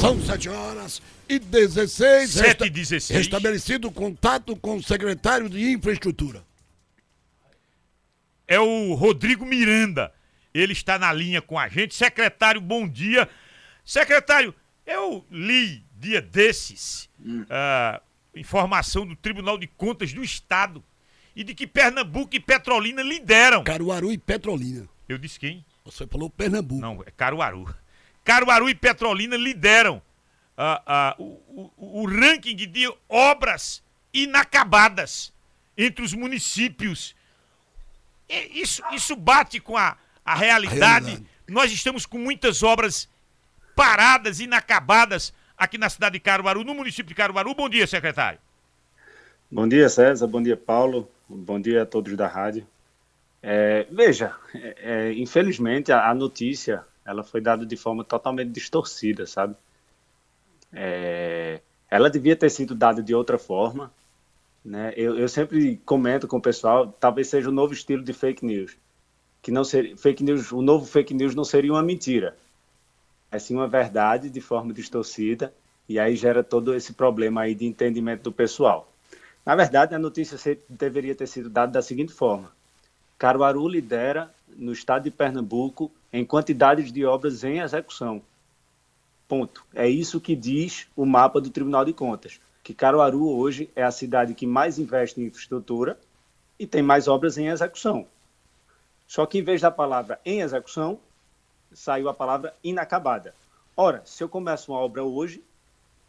São 7 horas e 16. 7 e 16. Restabelecido o contato com o secretário de Infraestrutura. É o Rodrigo Miranda. Ele está na linha com a gente. Secretário, bom dia. Secretário, eu li dia desses ah, informação do Tribunal de Contas do Estado e de que Pernambuco e Petrolina lideram. Caruaru e Petrolina. Eu disse quem? Você falou Pernambuco. Não, é Caruaru. Caruaru e Petrolina lideram ah, ah, o, o- o ranking de obras inacabadas entre os municípios. E Isso, isso bate com a, a realidade. realidade. Nós estamos com muitas obras paradas, inacabadas aqui na cidade de Caruaru, no município de Caruaru. Bom dia, secretário. Bom dia, César. Bom dia, Paulo. Bom dia a todos da rádio. É, veja, é, é, infelizmente a, a notícia ela foi dada de forma totalmente distorcida, sabe? É, ela devia ter sido dada de outra forma, né? Eu, eu sempre comento com o pessoal, talvez seja o novo estilo de fake news, que não seria fake news, o novo fake news não seria uma mentira, é sim uma verdade de forma distorcida e aí gera todo esse problema aí de entendimento do pessoal. Na verdade, a notícia deveria ter sido dada da seguinte forma: Caruaru lidera no estado de Pernambuco em quantidades de obras em execução. Ponto. É isso que diz o mapa do Tribunal de Contas. Que Caruaru hoje é a cidade que mais investe em infraestrutura e tem mais obras em execução. Só que em vez da palavra em execução, saiu a palavra inacabada. Ora, se eu começo uma obra hoje,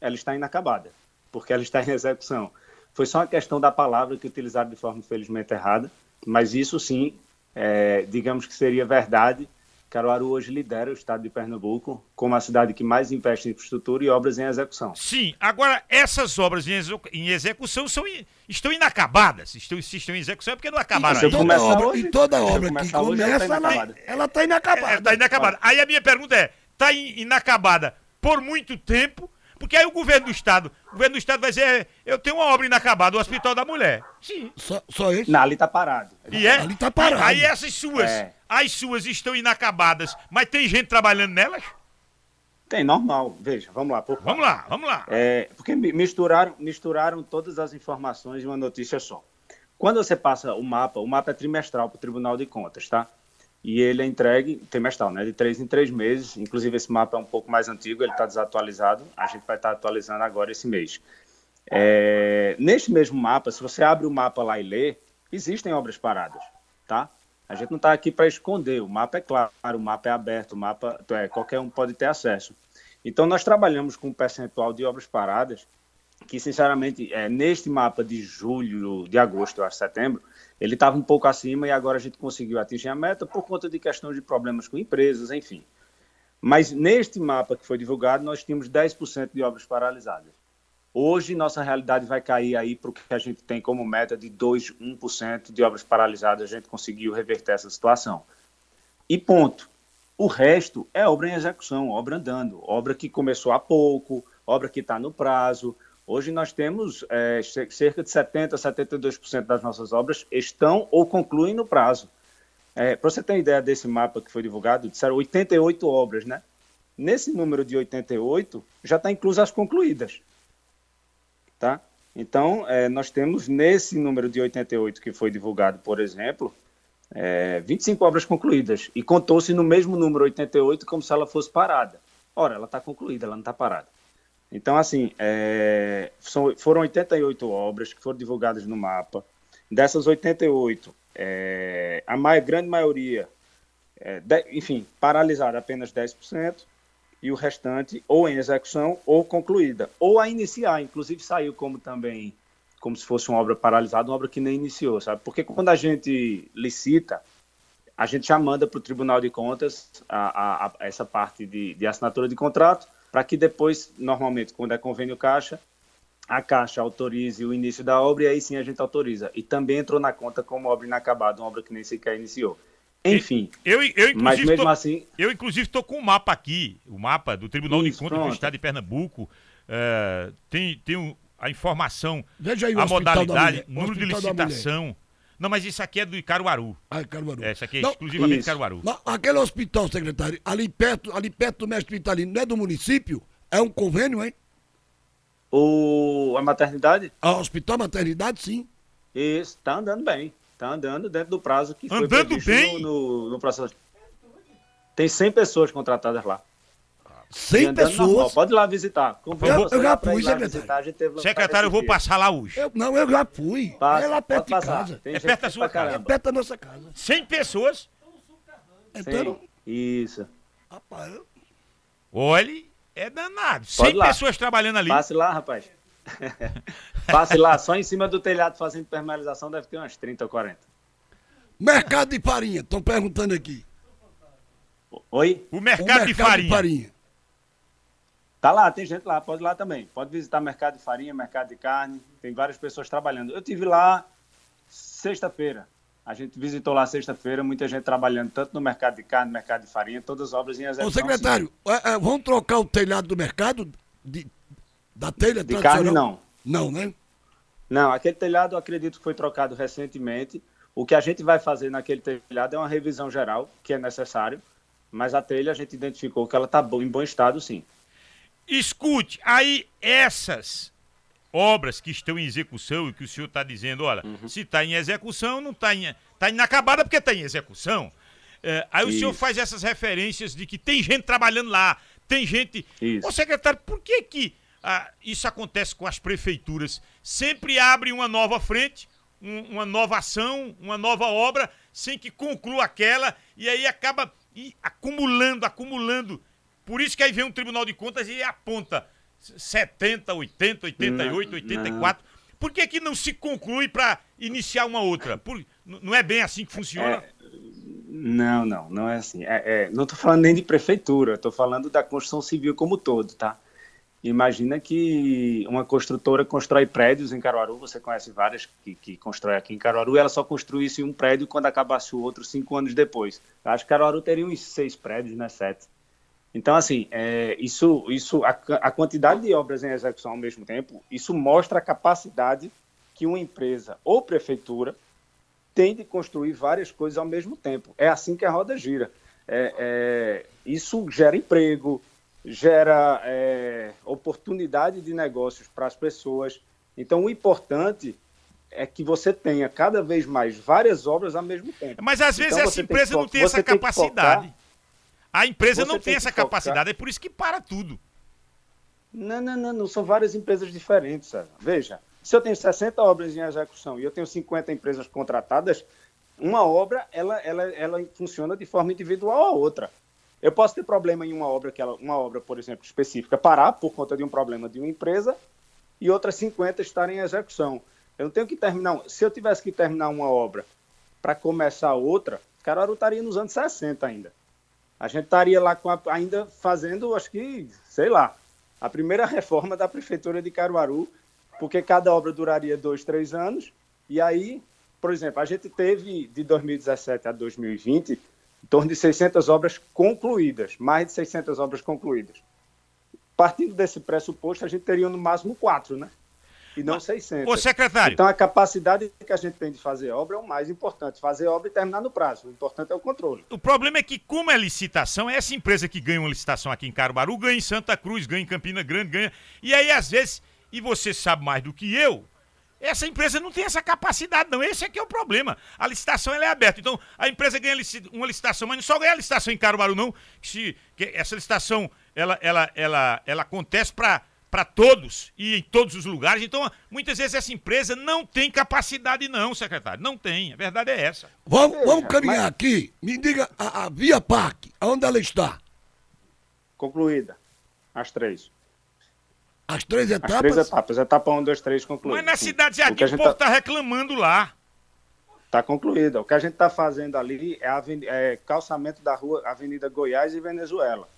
ela está inacabada, porque ela está em execução. Foi só uma questão da palavra que utilizaram de forma infelizmente errada, mas isso sim, é, digamos que seria verdade. Caruaru hoje lidera o estado de Pernambuco como a cidade que mais investe em infraestrutura e obras em execução. Sim, agora essas obras em, execu- em execução são, estão inacabadas. Estão, se estão em execução é porque não acabaram ainda. toda obra, hoje- e toda obra que começar hoje, ela começa, tá ela, inacabada. ela tá inacabada. É, tá inacabada. Aí a minha pergunta é: tá in- inacabada por muito tempo? Porque aí o governo do estado, o governo do estado vai dizer, eu tenho uma obra inacabada, o Hospital da Mulher. Sim. Só, só esse? Não, ali está parado. E é? Ali tá parado. Aí essas suas, É. as suas estão inacabadas, mas tem gente trabalhando nelas? Tem, normal. Veja, vamos lá. Por. Vamos lá, vamos lá. É, porque mi- misturaram, misturaram todas as informações em uma notícia só. Quando você passa o mapa, o mapa é trimestral para o Tribunal de Contas, tá? E ele é entregue trimestral, né? De três em três meses. Inclusive, esse mapa é um pouco mais antigo, ele está desatualizado. A gente vai estar atualizando agora esse mês. É, neste mesmo mapa, se você abre o mapa lá e lê, existem obras paradas, tá? A gente não está aqui para esconder, o mapa é claro, o mapa é aberto, o mapa é, qualquer um pode ter acesso. Então, nós trabalhamos com um percentual de obras paradas que, sinceramente, é, neste mapa de julho, de agosto, eu acho, setembro, ele estava um pouco acima e agora a gente conseguiu atingir a meta por conta de questão de problemas com empresas, enfim. Mas neste mapa que foi divulgado, nós tínhamos 10% de obras paralisadas. Hoje, nossa realidade vai cair aí para o que a gente tem como meta de 2, 1% de obras paralisadas. A gente conseguiu reverter essa situação. E ponto. O resto é obra em execução, obra andando, obra que começou há pouco, obra que está no prazo. Hoje nós temos é, ce- cerca de 70%, 72% das nossas obras estão ou concluem no prazo. É, Para você ter ideia desse mapa que foi divulgado, disseram 88 obras, né? Nesse número de 88, já está incluso as concluídas. Tá? Então, é, nós temos nesse número de 88 que foi divulgado, por exemplo, é, 25 obras concluídas. E contou-se no mesmo número 88 como se ela fosse parada. Ora, ela está concluída, ela não está parada. Então, assim, é, são- foram 88 obras que foram divulgadas no mapa. Dessas 88, é, a mai- grande maioria, é, de- enfim, paralisada apenas 10%, e o restante ou em execução ou concluída, ou a iniciar. Inclusive saiu como também, como se fosse uma obra paralisada, uma obra que nem iniciou, sabe? Porque quando a gente licita, a gente já manda para o Tribunal de Contas a, a- a- essa parte de, de assinatura de contrato, para que depois, normalmente, quando é convênio caixa, a Caixa autorize o início da obra e aí sim a gente autoriza. E também entrou na conta como obra inacabada, uma obra que nem sequer iniciou. Enfim, Eu, eu, mas inclusive, mesmo tô, assim, eu, inclusive, estou com o mapa aqui, o mapa do Tribunal de Isso, Contas do. Estado de Pernambuco. é, tem tem um- a informação, Veja aí a modalidade, Mulher, número de licitação. Não, mas isso aqui é do Caruaru. Ah, Caruaru. É, isso aqui é Não, exclusivamente isso. Caruaru. Não, aquele hospital, secretário, ali perto, ali perto do mestre Vitalino, não é do município? É um convênio, hein? O, a maternidade? A hospital maternidade, sim. Isso, tá andando bem. Tá andando dentro do prazo que foi Andando previsto bem? No, no, no processo. Tem 100 pessoas contratadas lá. E 100 andando normal. pessoas. Pode ir lá visitar. Convido Eu- eu já fui, secretário. Secretário, eu vou passar lá hoje. Eu, não, eu já fui. Passa, é lá perto de passar. casa. Tem É perto da sua casa. É perto da nossa casa. 100 pessoas. Então, isso. rapaz, eu- Olhe, é danado. Pode 100 lá. pessoas trabalhando ali. Passe lá, rapaz. Passe lá, só em cima do telhado fazendo permeabilização deve ter umas 30 ou 40. mercado de farinha, estão perguntando aqui. Oi? O O mercado, de farinha. Tá lá, tem gente lá, pode ir lá também. Pode visitar mercado de farinha, mercado de carne, tem várias pessoas trabalhando. Eu tive lá sexta-feira. A gente visitou lá sexta-feira, muita gente trabalhando tanto no mercado de carne, mercado de farinha, todas as obras em execução. Ô, secretário, é, é, vão trocar o telhado do mercado? De, da telha De carne, não. Não, né? Não, aquele telhado eu acredito que foi trocado recentemente. O que a gente vai fazer naquele telhado é uma revisão geral, que é necessário, mas a telha a gente identificou que ela está em bom estado, sim. Escute, aí essas obras que estão em execução e que o senhor está dizendo, olha, Uhum. se está em execução, não está em, tá inacabada porque está em execução. É, aí o senhor Isso. faz essas referências de que tem gente trabalhando lá, tem gente. Isso. Ô secretário, por que que ah, isso acontece com as prefeituras? Sempre abre uma nova frente, um- uma nova ação, uma nova obra, sem que conclua aquela, e aí acaba acumulando, acumulando. Por isso que aí vem um Tribunal de Contas e aponta 70, 80, 88, Não, 84. Por que, que não se conclui para iniciar uma outra? Por- não é bem assim que funciona? Não, não, não é assim. É, é, não estou falando nem de prefeitura, estou falando da construção civil como um todo, tá? Imagina que uma construtora constrói prédios em Caruaru, você conhece várias que, que constrói aqui em Caruaru, e ela só construísse um prédio quando acabasse o outro cinco anos depois. Eu acho que Caruaru teria uns seis prédios, né? Sete. Então, assim, é, isso, isso a, a quantidade de obras em execução ao mesmo tempo, isso mostra a capacidade que uma empresa ou prefeitura tem de construir várias coisas ao mesmo tempo. É assim que a roda gira. É, é, isso gera emprego, gera é, oportunidade de negócios para as pessoas. Então, o importante é que você tenha cada vez mais várias obras ao mesmo tempo. Mas às vezes Então, essa você tem empresa não tem essa tem capacidade. Focar- A empresa não tem tem essa focar- capacidade, é por isso que para tudo. Não, não, não, não. São várias empresas diferentes. Sérgio. Veja, se eu tenho 60 obras em execução e eu tenho 50 empresas contratadas, uma obra ela, ela, ela funciona de forma individual a outra. Eu posso ter problema em uma obra, que ela, uma obra, por exemplo, específica, parar por conta de um problema de uma empresa e outras 50 estarem em execução. Eu não tenho que terminar. Se eu tivesse que terminar uma obra para começar outra, Caruaru estaria nos anos 60 ainda. A gente estaria lá a- ainda fazendo, acho que, sei lá, a primeira reforma da prefeitura de Caruaru, porque cada obra duraria dois, três anos. E aí, por exemplo, a gente teve de 2017 a 2020 em torno de 600 obras concluídas, mais de 600 obras concluídas. Partindo desse pressuposto, a gente teria no máximo quatro, né? E não 600. Ô, secretário, Então, a capacidade que a gente tem de fazer obra é o mais importante. Fazer obra e terminar no prazo. O importante é o controle. o problema é que, como é licitação, essa empresa que ganha uma licitação aqui em Caruaru ganha em Santa Cruz, ganha em Campina Grande, ganha. E aí, às vezes, e você sabe mais do que eu, essa empresa não tem essa capacidade, não. Esse é que é o problema. A licitação é aberta. Então, a empresa ganha uma licitação, mas não só ganha a licitação em Caruaru, não. Que se, que essa licitação ela, ela, ela, ela acontece para para todos e em todos os lugares. Então, muitas vezes essa empresa não tem capacidade, não, secretário. Não tem. A verdade é essa. Vamos, vamos caminhar mas- aqui. Me diga a, a Via Parque, onde ela está? Concluída. As três. As três As etapas? três etapas. Etapa 1, 2, 3 concluída. Mas na cidade de O Jardim, o gente povo tá- tá reclamando lá. Está concluída. O que a gente está fazendo ali é, aven- é calçamento da rua Avenida Goiás e Venezuela.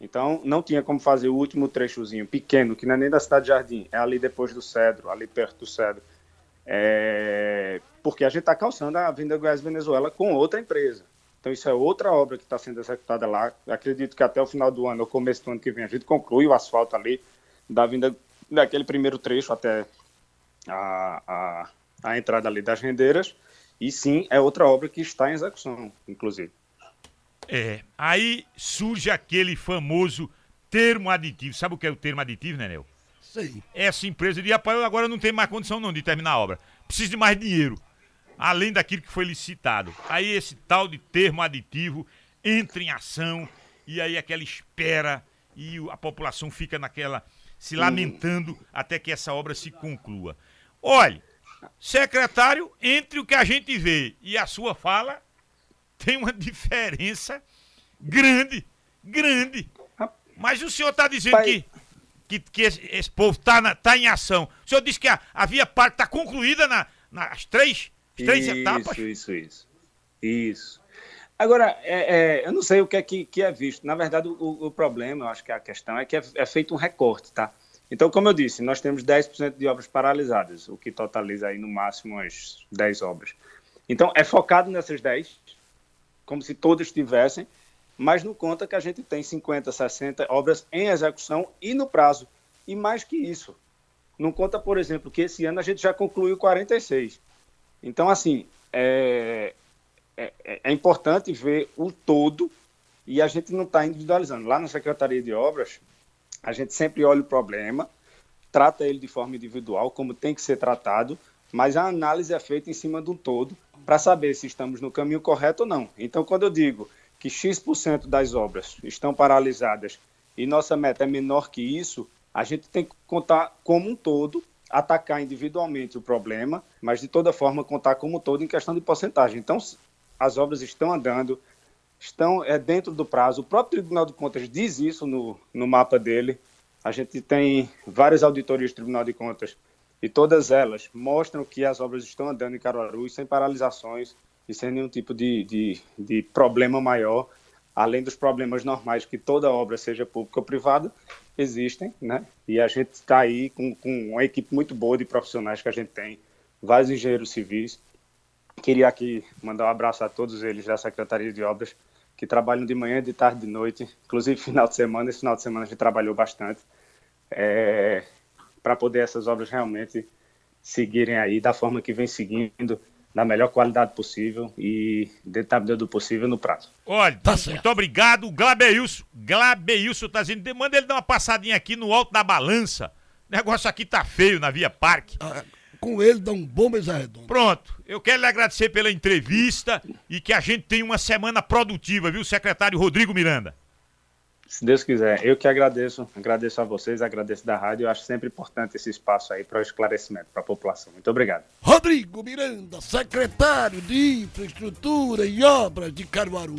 Então, não tinha como fazer o último trechozinho pequeno, que não é nem da cidade de Jardim, é ali depois do Cedro, ali perto do Cedro. É, Porque a gente está calçando a Avenida Goiás Venezuela com outra empresa. Então, isso é outra obra que está sendo executada lá. Acredito que até o final do ano, ou começo do ano que vem, a gente conclui o asfalto ali da vinda daquele primeiro trecho até a, a, a entrada ali das rendeiras. E sim, é outra obra que está em execução, inclusive. É. Aí surge aquele famoso termo aditivo. Sabe o que é o termo aditivo, Nenel? Sim. Essa empresa de apoio agora não tem mais condição não de terminar a obra. Precisa de mais dinheiro. Além daquilo que foi licitado. Aí esse tal de termo aditivo entra em ação e aí aquela espera e a população fica naquela se lamentando até que essa obra se conclua. Olhe, secretário, entre o que a gente vê e a sua fala, tem uma diferença grande, grande. Mas o senhor está dizendo Pai- que, que, que esse, esse povo está tá em ação. O senhor disse que a, a via parte está concluída na, nas três, as três isso, etapas? Isso, isso. Isso. Agora, é, é, eu não sei o que é que, que é visto. Na verdade, o, o problema, eu acho que a questão é que é, é feito um recorte, tá? Então, como eu disse, nós temos 10% de obras paralisadas, o que totaliza aí no máximo umas 10 obras. Então, é focado nessas 10, como se todas tivessem, mas não conta que a gente tem 50, 60 obras em execução e no prazo. E mais que isso, não conta, por exemplo, que esse ano a gente já concluiu 46. Então, assim, é, é, é importante ver o todo e a gente não está individualizando. Lá na Secretaria de Obras, a gente sempre olha o problema, trata ele de forma individual, como tem que ser tratado, mas a análise é feita em cima de um todo para saber se estamos no caminho correto ou não. Então, quando eu digo que X% das obras estão paralisadas e nossa meta é menor que isso, a gente tem que contar como um todo, atacar individualmente o problema, mas de toda forma contar como um todo em questão de porcentagem. Então, as obras estão andando, estão é, dentro do prazo. O próprio Tribunal de Contas diz isso no, no mapa dele. A gente tem várias auditorias do Tribunal de Contas e todas elas mostram que as obras estão andando em Caruaru sem paralisações e sem nenhum tipo de, de, de problema maior, além dos problemas normais que toda obra, seja pública ou privada, existem, né? E a gente está aí com, com uma equipe muito boa de profissionais que a gente tem, vários engenheiros civis. Queria aqui mandar um abraço a todos eles da Secretaria de Obras, que trabalham de manhã, de tarde, de noite, inclusive final de semana. Esse final de semana a gente trabalhou bastante é, para poder essas obras realmente seguirem aí da forma que vem seguindo, da melhor qualidade possível e dentro do possível no prazo. Olha, Tá muito certo. obrigado. Glabeilson, Glabeilson tá dizendo, manda ele dar uma passadinha aqui no alto da balança. O negócio aqui tá feio na Via Parque. Ah, com ele dá um bom mesa redondo. Pronto, eu quero lhe agradecer pela entrevista e que a gente tenha uma semana produtiva, viu, secretário Rodrigo Miranda? Se Deus quiser, eu que agradeço, agradeço a vocês, agradeço da rádio. Eu acho sempre importante esse espaço aí para o esclarecimento para a população. Muito obrigado. Rodrigo Miranda, secretário de Infraestrutura e Obras de Caruaru.